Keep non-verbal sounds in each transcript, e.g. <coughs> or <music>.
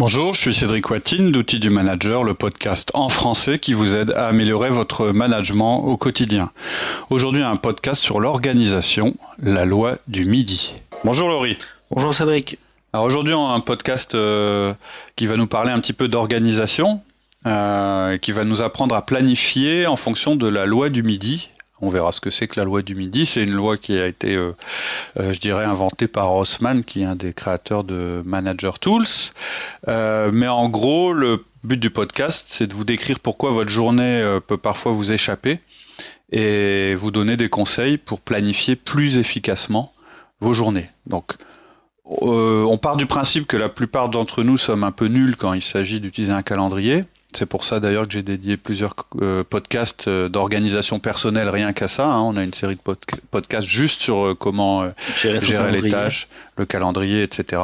Bonjour, je suis Cédric Watine d'Outils du Manager, le podcast en français qui vous aide à améliorer votre management au quotidien. Aujourd'hui, un podcast sur l'organisation, la loi du midi. Bonjour Laurie. Bonjour Cédric. Alors aujourd'hui, on a un podcast euh, qui va nous parler un petit peu d'organisation, euh, qui va nous apprendre à planifier en fonction de la loi du midi. On verra ce que c'est que la loi du midi. C'est une loi qui a été, euh, euh, je dirais, inventée par Rossman, qui est un des créateurs de Manager Tools. Euh, mais en gros, le but du podcast, c'est de vous décrire pourquoi votre journée peut parfois vous échapper et vous donner des conseils pour planifier plus efficacement vos journées. Donc, on part du principe que la plupart d'entre nous sommes un peu nuls quand il s'agit d'utiliser un calendrier. C'est pour ça d'ailleurs que j'ai dédié plusieurs euh, podcasts euh, d'organisation personnelle rien qu'à ça. Hein. On a une série de podcasts juste sur euh, comment gérer, les tâches, le calendrier, etc.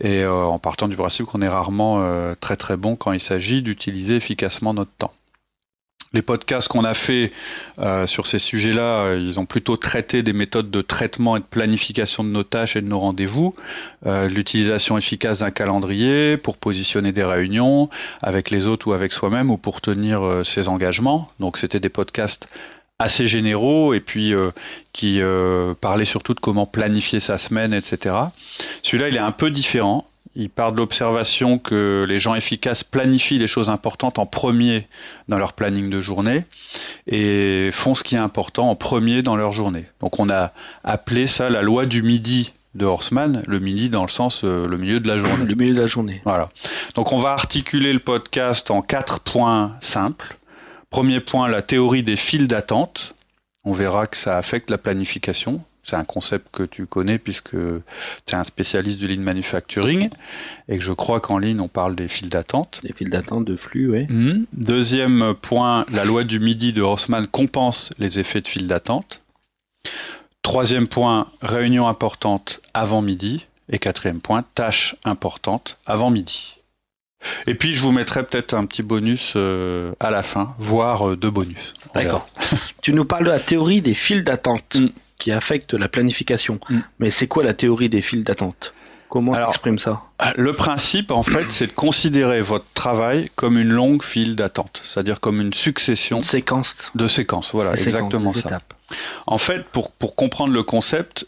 Et en partant du principe qu'on est rarement très très bon quand il s'agit d'utiliser efficacement notre temps les podcasts qu'on a fait euh, sur ces sujets-là, euh, ils ont plutôt traité des méthodes de traitement et de planification de nos tâches et de nos rendez-vous, euh, l'utilisation efficace d'un calendrier pour positionner des réunions avec les autres ou avec soi-même ou pour tenir ses engagements. Donc c'était des podcasts assez généraux et puis qui parlaient surtout de comment planifier sa semaine, etc. Celui-là, il est un peu différent. Il part de l'observation que les gens efficaces planifient les choses importantes en premier dans leur planning de journée et font ce qui est important en premier dans leur journée. Donc on a appelé ça la loi du midi de Horseman, le midi dans le sens euh, le milieu de la journée. Le milieu de la journée. Voilà. Donc on va articuler le podcast en quatre points simples. Premier point, la théorie des files d'attente. On verra que ça affecte la planification. C'est un concept que tu connais puisque tu es un spécialiste du lean manufacturing et que je crois qu'en ligne on parle des files d'attente. Des files d'attente de flux, oui. Mhm. Deuxième point, la loi du midi de Rossmann compense les effets de file d'attente. Troisième point, réunion importante avant midi. Et quatrième point, tâche importante avant midi. Et puis je vous mettrai peut-être un petit bonus euh, à la fin, voire euh, deux bonus. D'accord. <laughs> tu nous parles de la théorie des files d'attente. Mm qui affecte la planification. Mm. Mais c'est quoi la théorie des files d'attente? Comment tu exprimes ça? ah, Le principe, en fait, c'est de considérer votre travail comme une longue file d'attente, c'est-à-dire comme une succession séquence. de séquences. Voilà, exactement ça. En fait, pour, pour comprendre le concept,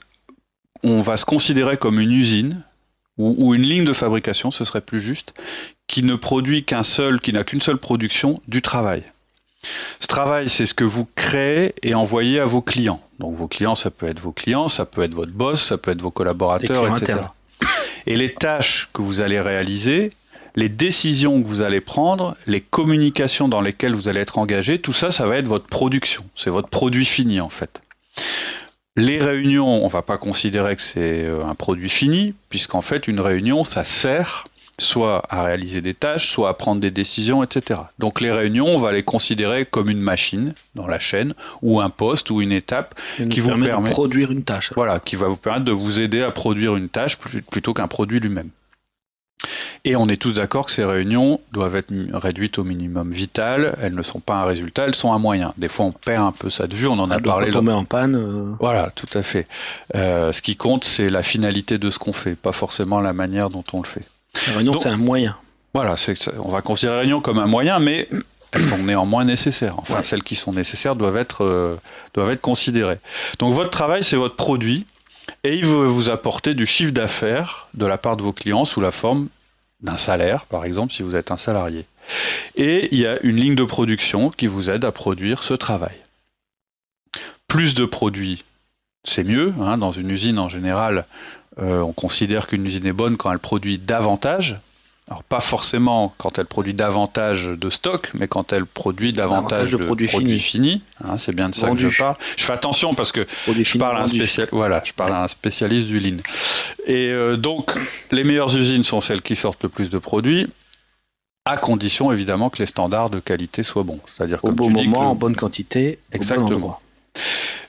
on va se considérer comme une usine ou, ou, une ligne de fabrication, ce serait plus juste, qui ne produit qu'un seul, qui n'a qu'une seule production du travail. Ce travail, c'est ce que vous créez et envoyez à vos clients. Donc vos clients, ça peut être vos clients, ça peut être votre boss, ça peut être vos collaborateurs, etc. Et les tâches que vous allez réaliser, les décisions que vous allez prendre, les communications dans lesquelles vous allez être engagé, tout ça, ça va être votre production. C'est votre produit fini en fait. Les réunions, on ne va pas considérer que c'est euh, un produit fini, puisqu'en fait, une réunion, ça sert soit à réaliser des tâches, soit à prendre des décisions, etc. Donc les réunions, on va les considérer comme une machine dans la chaîne, ou un poste, ou une étape qui vous permet de produire une tâche. Voilà, qui va vous permettre de vous aider à produire une tâche plutôt qu'un produit lui-même. Et on est tous d'accord que ces réunions doivent être réduites au minimum vital. Elles ne sont pas un résultat, elles sont un moyen. Des fois, on perd un peu ça de vue. On en a parlé. Tomber en panne. Euh. Voilà, tout à fait. Euh, ce qui compte, c'est la finalité de ce qu'on fait, pas forcément la manière dont on le fait. La réunion, c'est un moyen. Voilà, on va considérer la réunion comme un moyen, mais elles sont <coughs> néanmoins nécessaires. Enfin, celles qui sont nécessaires doivent être, euh, doivent être considérées. Donc votre travail, c'est votre produit, et il veut vous apporter du chiffre d'affaires de la part de vos clients sous la forme d'un salaire, par exemple, si vous êtes un salarié. Et il y a une ligne de production qui vous aide à produire ce travail. Plus de produits, c'est mieux. Hein. Dans une usine, en général, euh, on considère qu'une usine est bonne quand elle produit davantage. Alors pas forcément quand elle produit davantage de stock, mais quand elle produit davantage, de, produits, finis. Hein, c'est bien de ça que je parle. Je fais attention parce que je parle, à un spécial... voilà, je parle à un spécialiste du lean. Et euh, donc, les meilleures usines sont celles qui sortent le plus de produits. à condition évidemment que les standards de qualité soient bons. C'est-à-dire au bon moment, en bonne quantité, exactement.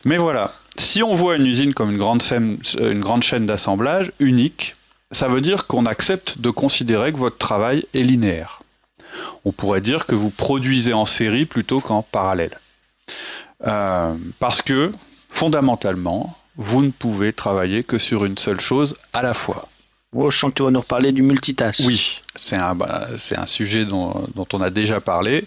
Mais voilà, si on voit une usine comme une grande, une grande chaîne d'assemblage unique, ça veut dire qu'on accepte de considérer que votre travail est linéaire. On pourrait dire que vous produisez en série plutôt qu'en parallèle. Euh, parce que, fondamentalement, vous ne pouvez travailler que sur une seule chose à la fois. Oh, je sens que tu vas nous reparler du multitâche. Oui, c'est un, bah, un, sujet dont, dont, on a déjà parlé.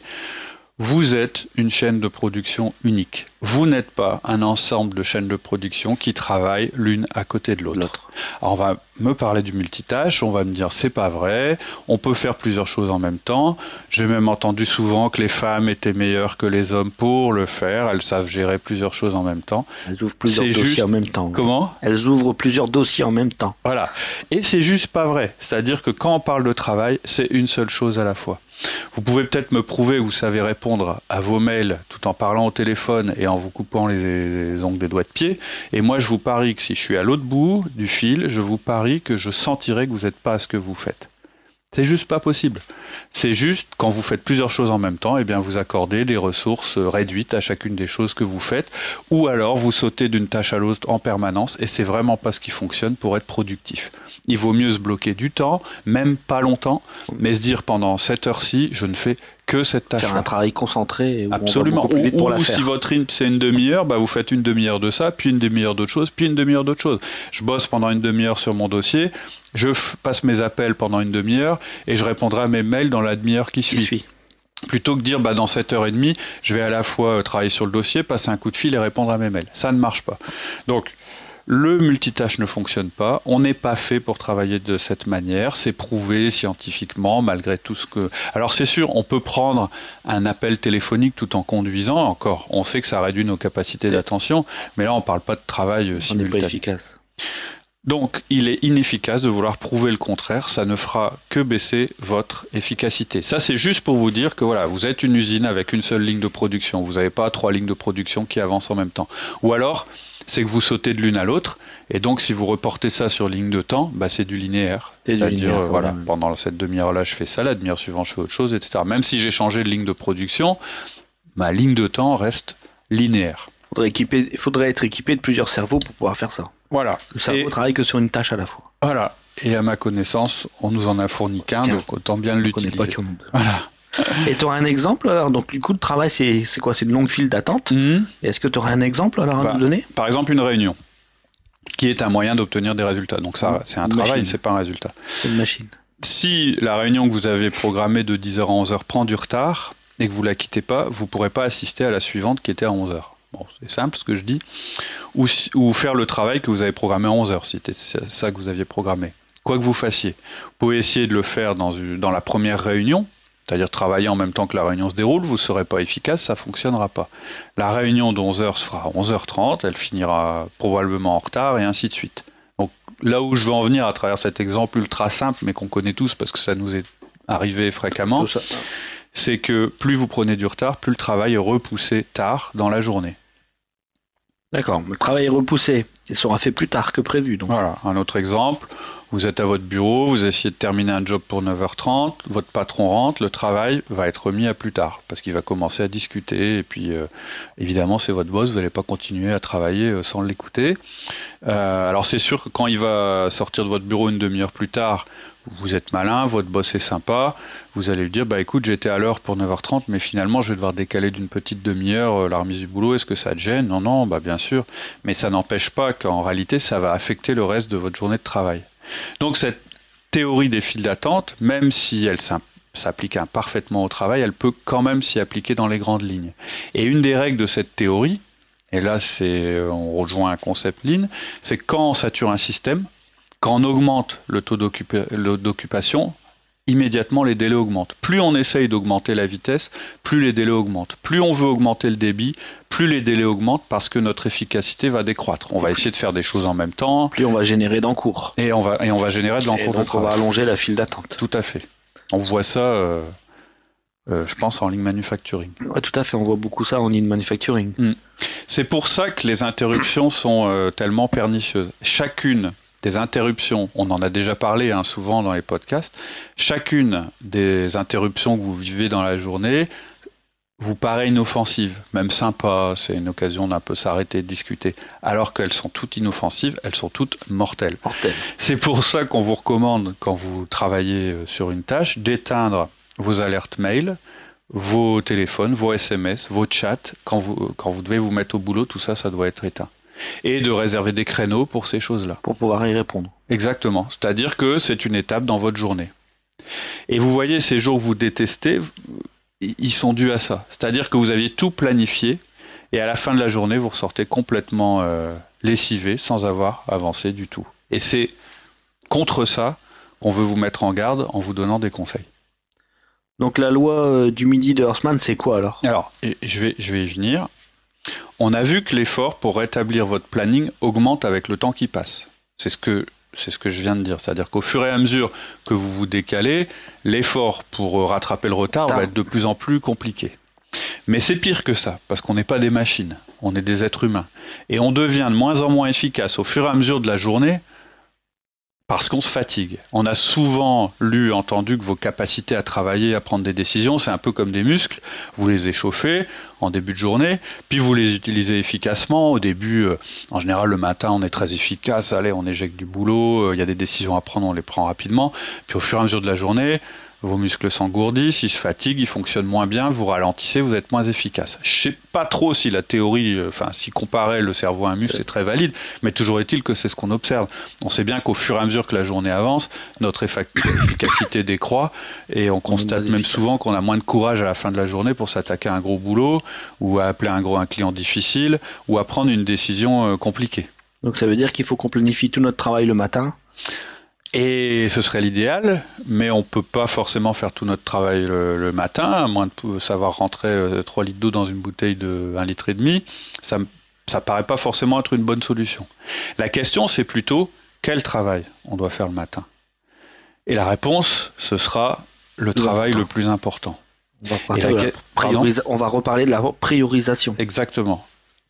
Vous êtes une chaîne de production unique. Vous n'êtes pas un ensemble de chaînes de production qui travaillent l'une à côté de l'autre. Alors on va me parler du multitâche, on va me dire c'est pas vrai, on peut faire plusieurs choses en même temps. J'ai même entendu souvent que les femmes étaient meilleures que les hommes pour le faire, elles savent gérer plusieurs choses en même temps. Elles ouvrent plusieurs dossiers en même temps. Comment Elles ouvrent plusieurs dossiers en même temps. Voilà. Et c'est juste pas vrai. C'est-à-dire que quand on parle de travail, c'est une seule chose à la fois. Vous pouvez peut-être me prouver que vous savez répondre à vos mails tout en parlant au téléphone et en vous coupant les, ongles des doigts de pied. Et moi, je vous parie que si je suis à l'autre bout du fil, je vous parie que je sentirai que vous n'êtes pas à ce que vous faites. C'est juste pas possible. C'est juste quand vous faites plusieurs choses en même temps, eh bien vous accordez des ressources réduites à chacune des choses que vous faites, ou alors vous sautez d'une tâche à l'autre en permanence, et c'est vraiment pas ce qui fonctionne pour être productif. Il vaut mieux se bloquer du temps, même pas longtemps, mais se dire pendant cette heure-ci, je ne fais que cette tâche. Faire un travail concentré. Absolument. ou, si votre rythme c'est une demi-heure, bah vous faites une demi-heure de ça, puis une demi-heure d'autre chose, puis une demi-heure d'autre chose. Je bosse pendant une demi-heure sur mon dossier, je passe mes appels pendant une demi-heure et je répondrai à mes mails dans la demi-heure qui suit. Plutôt que dire bah, dans cette heure et demie, je vais à la fois euh, travailler sur le dossier, passer un coup de fil et répondre à mes mails. Ça ne marche pas. Donc le multitâche ne fonctionne pas. On n'est pas fait pour travailler de cette manière. C'est prouvé scientifiquement, malgré tout ce que. Alors c'est sûr, on peut prendre un appel téléphonique tout en conduisant. Encore, on sait que ça réduit nos capacités d'attention, mais là on ne parle pas de travail euh, simultané. pas efficace. Donc, il est inefficace de vouloir prouver le contraire. Ça ne fera que baisser votre efficacité. Ça, c'est juste pour vous dire que voilà, vous êtes une usine avec une seule ligne de production. Vous n'avez pas trois lignes de production qui avancent en même temps. Ou alors, c'est que vous sautez de l'une à l'autre. Et donc, si vous reportez ça sur ligne de temps, bah, c'est du linéaire. C'est-à-dire, euh, voilà, pendant cette demi-heure-là, je fais ça, la demi-heure suivante, je fais autre chose, etc. Même si j'ai changé de ligne de production, ma ligne de temps reste linéaire. Il faudrait, être équipé de plusieurs cerveaux pour pouvoir faire ça. Voilà. Le cerveau travaille que sur une tâche à la fois. Voilà. Et à ma connaissance, on nous en a fourni qu'un, donc autant bien l'utiliser. Voilà. Et tu auras un exemple alors Donc, du coup, le travail, c'est quoi? C'est une longue file d'attente. Mhm. Est-ce que tu auras un exemple alors à bah, nous donner? Par exemple, une réunion, qui est un moyen d'obtenir des résultats. Donc, ça, c'est un travail, c'est pas un résultat. C'est une machine. Si la réunion que vous avez programmée de 10h à 11h prend du retard et que vous la quittez pas, vous pourrez pas assister à la suivante qui était à 11h. Bon, c'est simple ce que je dis. Ou, ou, faire le travail que vous avez programmé à 11h, si c'était ça que vous aviez programmé. Quoi que vous fassiez. Vous pouvez essayer de le faire dans, dans la première réunion, c'est-à-dire travailler en même temps que la réunion se déroule, vous ne serez pas efficace, ça ne fonctionnera pas. La réunion de 11h se fera à 11h30, elle finira probablement en retard et ainsi de suite. Donc là où je veux en venir à travers cet exemple ultra simple, mais qu'on connaît tous parce que ça nous est arrivé fréquemment, c'est que plus vous prenez du retard, plus le travail est repoussé tard dans la journée. D'accord, le travail est repoussé, il sera fait plus tard que prévu. Voilà, un autre exemple, vous êtes à votre bureau, vous essayez de terminer un job pour 9h30, votre patron rentre, le travail va être remis à plus tard, parce qu'il va commencer à discuter, et puis euh, évidemment c'est votre boss, vous n'allez pas continuer à travailler euh, sans l'écouter. Euh, alors c'est sûr que quand il va sortir de votre bureau une demi-heure plus tard, vous êtes malin, votre boss est sympa, vous allez lui dire bah écoute j'étais à l'heure pour 9h30 mais finalement je vais devoir décaler d'une petite demi-heure la remise du boulot, est-ce que ça te gêne? Non non bah bien sûr, mais ça n'empêche pas qu'en réalité ça va affecter le reste de votre journée de travail. Donc cette théorie des files d'attente, même si elle s'applique imparfaitement au travail, elle peut quand même s'y appliquer dans les grandes lignes. Et une des règles de cette théorie, et là on rejoint un concept lean, c'est quand on sature un système, quand on augmente le taux d'occupation, immédiatement les délais augmentent. Plus on essaye d'augmenter la vitesse, plus les délais augmentent. Plus on veut augmenter le débit, plus les délais augmentent parce que notre efficacité va décroître. On va essayer de faire des choses en même temps. Plus on va générer d'encours. Et on va, et on va générer de l'encours. Donc on va allonger la file d'attente. Tout à fait. On voit ça, euh, euh, je pense, en ligne manufacturing. Ouais, tout à fait. On voit beaucoup ça en ligne manufacturing. Hmm. C'est pour ça que les interruptions sont euh, tellement pernicieuses. Chacune des interruptions, on en a déjà parlé hein, souvent dans les podcasts, chacune des interruptions que vous vivez dans la journée vous paraît inoffensive, même sympa, c'est une occasion d'un peu s'arrêter de discuter, alors qu'elles sont toutes inoffensives, elles sont toutes mortelles. C'est pour ça qu'on vous recommande, quand vous travaillez euh, sur une tâche, d'éteindre vos alertes mail, vos téléphones, vos SMS, vos chats, quand vous, quand vous devez vous mettre au boulot, tout ça, ça doit être éteint. Et de réserver des créneaux pour ces choses-là. Pour pouvoir y répondre. Exactement. C'est-à-dire que c'est une étape dans votre journée. Et vous voyez, ces jours que vous détestez, ils sont dus à ça. C'est-à-dire que vous aviez tout planifié et à la fin de la journée, vous ressortez complètement euh, lessivé sans avoir avancé du tout. Et c'est contre ça qu'on veut vous mettre en garde en vous donnant des conseils. Donc la loi euh, du midi de Horstman, c'est quoi alors? Alors, je vais, je vais y venir. On a vu que l'effort pour rétablir votre planning augmente avec le temps qui passe. C'est ce que c'est ce que je viens de dire. C'est-à-dire qu'au fur et à mesure que vous vous décalez, l'effort pour euh, rattraper le retard va être de plus en plus compliqué. Mais c'est pire que ça, parce qu'on n'est pas des machines, on est des êtres humains. Et on devient de moins en moins efficace au fur et à mesure de la journée parce qu'on se fatigue. On a souvent lu, entendu que vos capacités à travailler, à prendre des décisions, c'est un peu comme des muscles. Vous les échauffez en début de journée, puis vous les utilisez efficacement. Au début, euh, en général, le matin, on est très efficace. Allez, on éjecte du boulot. Euh, il y a des décisions à prendre, on les prend rapidement. Puis au fur et à mesure de la journée, vos muscles s'engourdissent, ils se fatiguent, ils fonctionnent moins bien, vous ralentissez, vous êtes moins efficace. Je sais pas trop si la théorie, euh, enfin, si comparer le cerveau à un muscle, c'est très valide, mais toujours est-il que c'est ce qu'on observe. On sait bien qu'au fur et à mesure que la journée avance, notre <coughs> efficacité décroît et on constate même souvent qu'on a moins de courage à la fin de la journée pour s'attaquer à un gros boulot ou à appeler un gros un client difficile ou à prendre une décision euh, compliquée. Donc ça veut dire qu'il faut qu'on planifie tout notre travail le matin et ce serait l'idéal, mais on ne peut pas forcément faire tout notre travail le, matin, à moins de savoir rentrer 3 euh, litres d'eau dans une bouteille de 1 litre et demi. Ça ne paraît pas forcément être une bonne solution. La question, c'est plutôt quel travail on doit faire le matin? Et la réponse, ce sera le, travail le plus important. on va reparler de la priorisation. Exactement.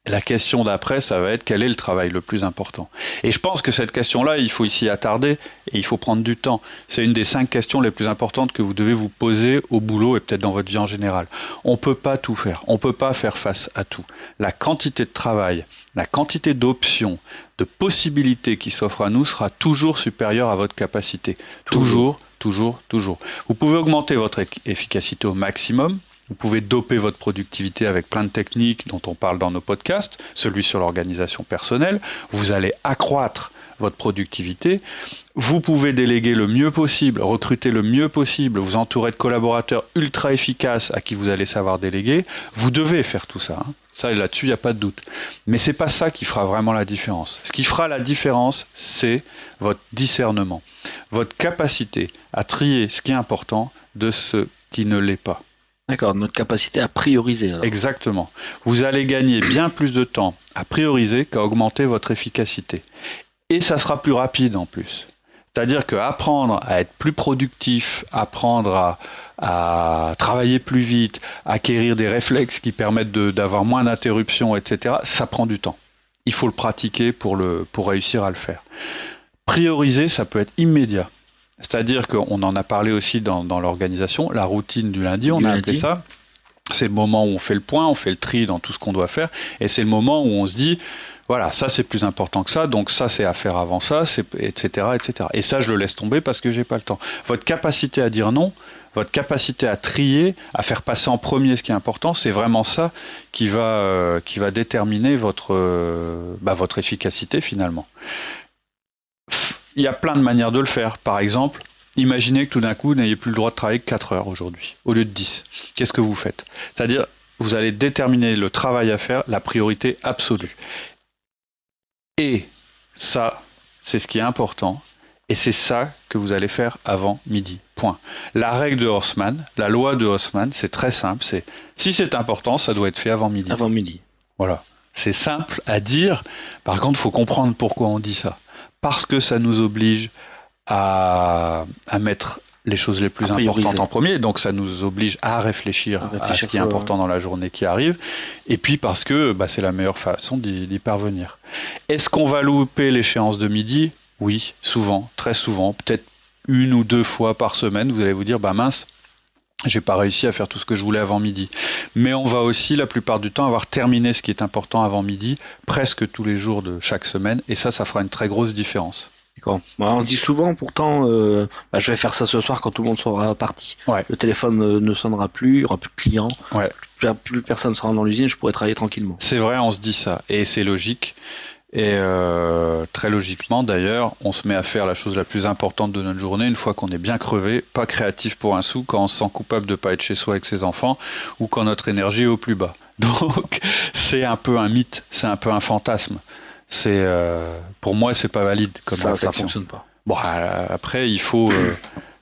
La question d'après, ça va être quel est le travail le plus important. Et je pense que cette question-là, il faut s'y attarder et il faut prendre du temps. C'est une des cinq questions les plus importantes que vous devez vous poser au boulot et peut-être dans votre vie en général. On ne peut pas tout faire. On ne peut pas faire face à tout. La quantité de travail, la quantité d'options, de possibilités qui s'offrent à nous sera toujours supérieure à votre capacité. Toujours, toujours, toujours. Vous pouvez augmenter votre efficacité au maximum vous pouvez doper votre productivité avec plein de techniques dont on parle dans nos podcasts, celui sur l'organisation personnelle. Vous allez accroître votre productivité. Vous pouvez déléguer le mieux possible, recruter le mieux possible, vous entourer de collaborateurs ultra efficaces à qui vous allez savoir déléguer. Vous devez faire tout ça. Hein. Ça, là-dessus, il n'y a pas de doute. Mais c'est pas ça qui fera vraiment la différence. Ce qui fera la différence, c'est votre discernement, votre capacité à trier ce qui est important de ce qui ne l'est pas. D'accord, notre capacité à prioriser. Exactement. Vous allez gagner bien plus de temps à prioriser qu'à augmenter votre efficacité. Et ça sera plus rapide en plus. C'est-à-dire qu'apprendre à être plus productif, apprendre à, travailler plus vite, acquérir des réflexes qui permettent d'avoir moins d'interruptions, etc., ça prend du temps. Il faut le pratiquer pour, le, pour réussir à le faire. Prioriser, ça peut être immédiat. C'est-à-dire qu'on en a parlé aussi dans, l'organisation, la routine du lundi, on a appelé ça. C'est le moment où on fait le point, on fait le tri dans tout ce qu'on doit faire, et c'est le moment où on se dit, voilà, ça c'est plus important que ça, donc ça c'est à faire avant ça, etc., etc. Et ça je le laisse tomber parce que j'ai pas le temps. Votre capacité à dire non, votre capacité à trier, à faire passer en premier ce qui est important, c'est vraiment ça qui va, euh, qui va déterminer votre, euh, bah, votre efficacité finalement il y a plein de manières de le faire. Par exemple, imaginez que tout d'un coup, vous n'ayez plus le droit de travailler que 4 heures aujourd'hui, au lieu de 10. Qu'est-ce que vous faites? C'est-à-dire, vous allez déterminer le travail à faire, la priorité absolue. Et ça, c'est ce qui est important. Et c'est ça que vous allez faire avant midi. Point. La règle de Horseman, la loi de Horseman, c'est très simple. C'est si c'est important, ça doit être fait avant midi. Avant midi. Voilà. C'est simple à dire. Par contre, il faut comprendre pourquoi on dit ça parce que ça nous oblige à, mettre les choses les plus importantes en premier, donc ça nous oblige à réfléchir à, ce qui est important dans la journée qui arrive, et puis parce que bah, c'est la meilleure façon d'y parvenir. Est-ce qu'on va louper l'échéance de midi? Oui, souvent, très souvent, peut-être une ou deux fois par semaine, vous allez vous dire, bah mince, j'ai pas réussi à faire tout ce que je voulais avant midi. Mais on va aussi la plupart du temps avoir terminé ce qui est important avant midi, presque tous les jours de chaque semaine, et ça, ça fera une très grosse différence. D'accord. Bah, on dit souvent pourtant, euh, bah, je vais faire ça ce soir quand tout le monde sera parti. Le téléphone euh, ne sonnera plus, il n'y aura plus de clients, ouais. plus, plus personne sera dans l'usine, je pourrai travailler tranquillement. C'est vrai, on se dit ça, et c'est logique. Et euh, très logiquement, d'ailleurs, on se met à faire la chose la plus importante de notre journée une fois qu'on est bien crevé, pas créatif pour un sou, quand on se sent coupable de pas être chez soi avec ses enfants ou quand notre énergie est au plus bas. <laughs> Donc, c'est un peu un mythe, c'est un peu un fantasme. C'est euh, pour moi, c'est pas valide comme ça. Ça fonctionne pas. Bon, euh, après, il faut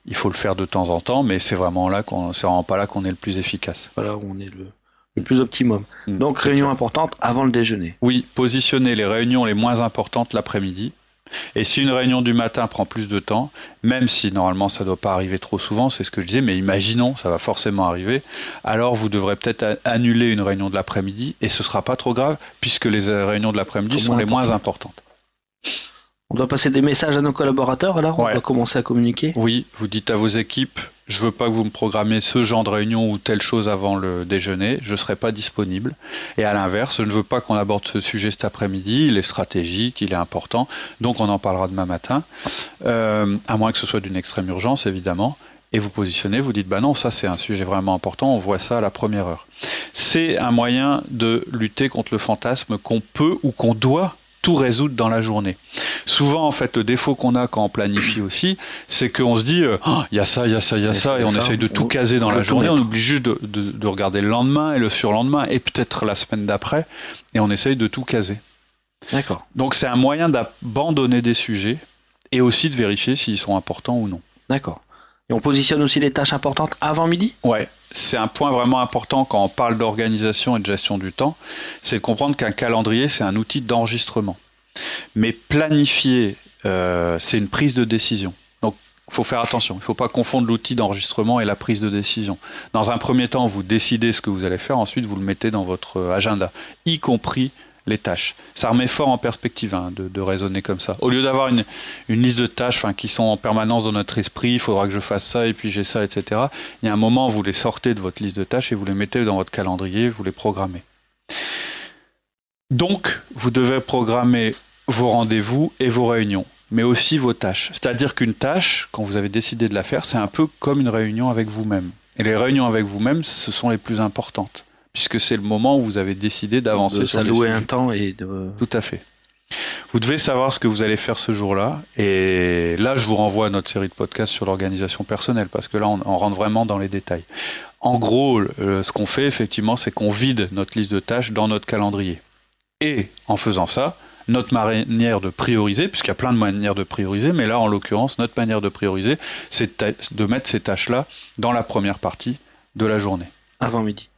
il faut le faire de temps en temps, mais c'est vraiment là qu'on c'est vraiment pas là qu'on est le plus efficace. Voilà où on est le le plus optimum. Hmm. Donc réunion importante avant le déjeuner. Oui, positionner les réunions les moins importantes l'après-midi. Et si une réunion du matin prend plus de temps, même si normalement ça ne doit pas arriver trop souvent, c'est ce que je disais, mais imaginons, ça va forcément arriver, alors vous devrez peut-être annuler une réunion de l'après-midi et ce ne sera pas trop grave puisque les euh, réunions de l'après-midi sont les moins importantes. On doit passer des messages à nos collaborateurs alors On doit commencer à communiquer Oui, vous dites à vos équipes, je veux pas que vous me programmez ce genre de réunion ou telle chose avant le déjeuner, je serai pas disponible. Et à l'inverse, je ne veux pas qu'on aborde ce sujet cet après-midi, il est stratégique, il est important, donc on en parlera demain matin, euh, à moins que ce soit d'une extrême urgence évidemment. Et vous positionnez, vous dites, bah non, ça c'est un sujet vraiment important, on voit ça à la première heure. C'est un moyen de lutter contre le fantasme qu'on peut ou qu'on doit tout résoudre dans la journée. Souvent, en fait, le défaut qu'on a quand on planifie aussi, c'est qu'on se dit, euh, oh, il y a ça, il y a ça, il y a ça, et on essaye de tout caser dans la journée. On oublie juste de, de, regarder le lendemain et le surlendemain, et peut-être la semaine d'après, et on essaye de tout caser. D'accord. Donc c'est un moyen d'abandonner des sujets et aussi de vérifier s'ils sont importants ou non. D'accord. Et on positionne aussi les tâches importantes avant midi? Ouais, c'est un point vraiment important quand on parle d'organisation et de gestion du temps, c'est de comprendre qu'un calendrier, c'est un outil d'enregistrement. Mais planifier, euh, c'est une prise de décision. Donc, il faut faire attention. Il ne faut pas confondre l'outil d'enregistrement et la prise de décision. Dans un premier temps, vous décidez ce que vous allez faire, ensuite vous le mettez dans votre agenda, y compris les tâches. Ça remet fort en perspective hein, de, raisonner comme ça. Au lieu d'avoir une, liste de tâches qui sont en permanence dans notre esprit, il faudra que je fasse ça et puis j'ai ça, etc. Il y a un moment vous les sortez de votre liste de tâches et vous les mettez dans votre calendrier, vous les programmez. Donc, vous devez programmer vos rendez-vous et vos réunions, mais aussi vos tâches. C'est-à-dire qu'une tâche, quand vous avez décidé de la faire, c'est un peu comme une réunion avec vous-même. Et les réunions avec vous-même, ce sont les plus importantes puisque c'est le moment où vous avez décidé d'avancer sur les un temps et de... Tout à fait. Vous devez savoir ce que vous allez faire ce jour-là. Et là, je vous renvoie à notre série de podcasts sur l'organisation personnelle, parce que là, on, rentre vraiment dans les détails. En gros, ce qu'on fait, effectivement, c'est qu'on vide notre liste de tâches dans notre calendrier. Et en faisant ça, notre manière de prioriser, puisqu'il y a plein de manières de prioriser, mais là, en l'occurrence, notre manière de prioriser, c'est de mettre ces tâches-là dans la première partie de la journée. Avant midi.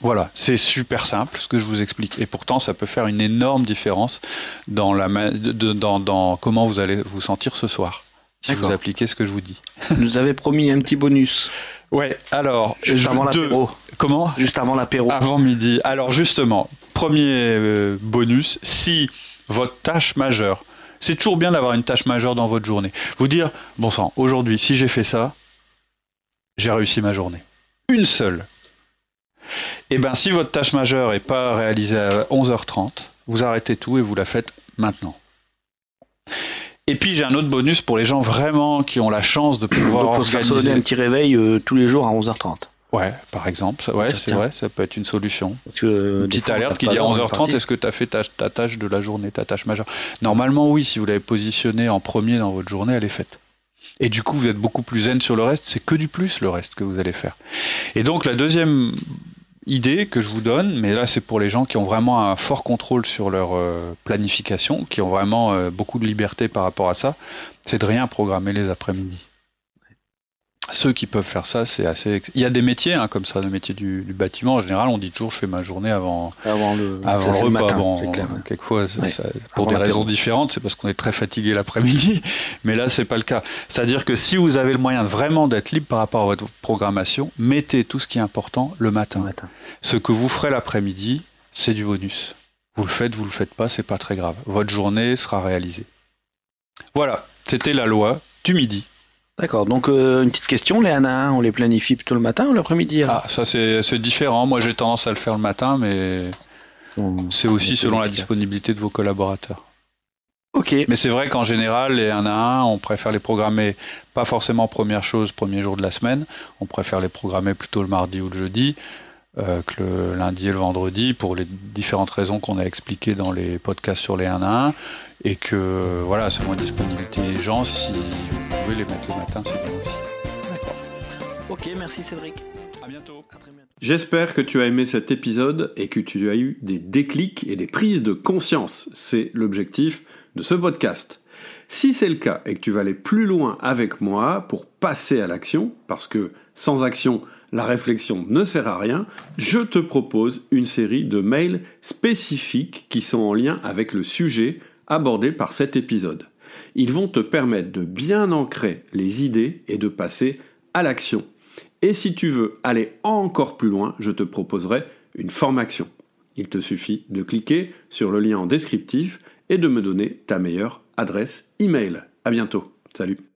Voilà, c'est super simple ce que je vous explique. Et pourtant, ça peut faire une énorme différence dans, la, dans, dans comment vous allez vous sentir ce soir, si vous appliquez ce que je vous dis. Vous avez promis un petit bonus. Ouais, alors. Juste avant l'apéro. Comment? Juste avant l'apéro. Avant midi. Alors, justement, premier euh, bonus, si votre tâche majeure, c'est toujours bien d'avoir une tâche majeure dans votre journée. Vous dire, bon sang, aujourd'hui, si j'ai fait ça, j'ai réussi ma journée. Une seule. Eh bien, si votre tâche majeure n'est pas réalisée à 11h30, vous arrêtez tout et vous la faites maintenant. Et puis j'ai un autre bonus pour les gens vraiment qui ont la chance de pouvoir Donc, faut organiser. un petit réveil euh, tous les jours à 11h30. Ouais, par exemple, ouais, c'est vrai, ça peut être une solution. Parce que, euh, Petite alerte qui dit à 11h30, est-ce que tu as fait ta, ta, tâche de la journée, ta tâche majeure? Normalement, oui, si vous l'avez positionnée en premier dans votre journée, elle est faite. Et du coup, vous êtes beaucoup plus zen sur le reste, c'est que du plus le reste que vous allez faire. Et donc, la deuxième idée que je vous donne, mais là c'est pour les gens qui ont vraiment un fort contrôle sur leur euh, planification, qui ont vraiment euh, beaucoup de liberté par rapport à ça, c'est de rien programmer les après-midi ceux qui peuvent faire ça, c'est assez. Il y a des métiers hein, comme ça, le métier du, bâtiment. En général, on dit toujours je fais ma journée avant, avant le, avant le repas. bon, quelquefois, pour des raisons différentes, c'est parce qu'on est très fatigué l'après-midi. <laughs> Mais là, c'est pas le cas. C'est-à-dire que si vous avez le moyen vraiment d'être libre par rapport à votre programmation, mettez tout ce qui est important le matin. matin. Ce que vous ferez l'après-midi, c'est du bonus. Vous le faites, vous le faites pas, c'est pas très grave. Votre journée sera réalisée. Voilà, c'était la loi du midi. D'accord, donc euh, une petite question, les 1 à 1, on les planifie plutôt le matin ou l'après-midi Ah, ça c'est différent. Moi j'ai tendance à le faire le matin, mais c'est aussi selon la disponibilité de vos collaborateurs. Ok. Mais c'est vrai qu'en général, les 1 à 1, on préfère les programmer pas forcément première chose, premier jour de la semaine. On préfère les programmer plutôt le mardi ou le jeudi euh, que le lundi et le vendredi pour les différentes raisons qu'on a expliquées dans les podcasts sur les 1 à 1. Et que voilà, selon la disponibilité des gens, si vous pouvez les mettre le matin, c'est bien aussi. D'accord. Ok, merci Cédric. À bientôt. J'espère que tu as aimé cet épisode et que tu as eu des déclics et des prises de conscience. C'est l'objectif de ce podcast. Si c'est le cas et que tu vas aller plus loin avec moi pour passer à l'action, parce que sans action, la réflexion ne sert à rien, je te propose une série de mails spécifiques qui sont en lien avec le sujet abordé par cet épisode. Ils vont te permettre de bien ancrer les idées et de passer à l'action. Et si tu veux aller encore plus loin, je te proposerai une formation. Il te suffit de cliquer sur le lien en descriptif et de me donner ta meilleure adresse email. À bientôt. Salut.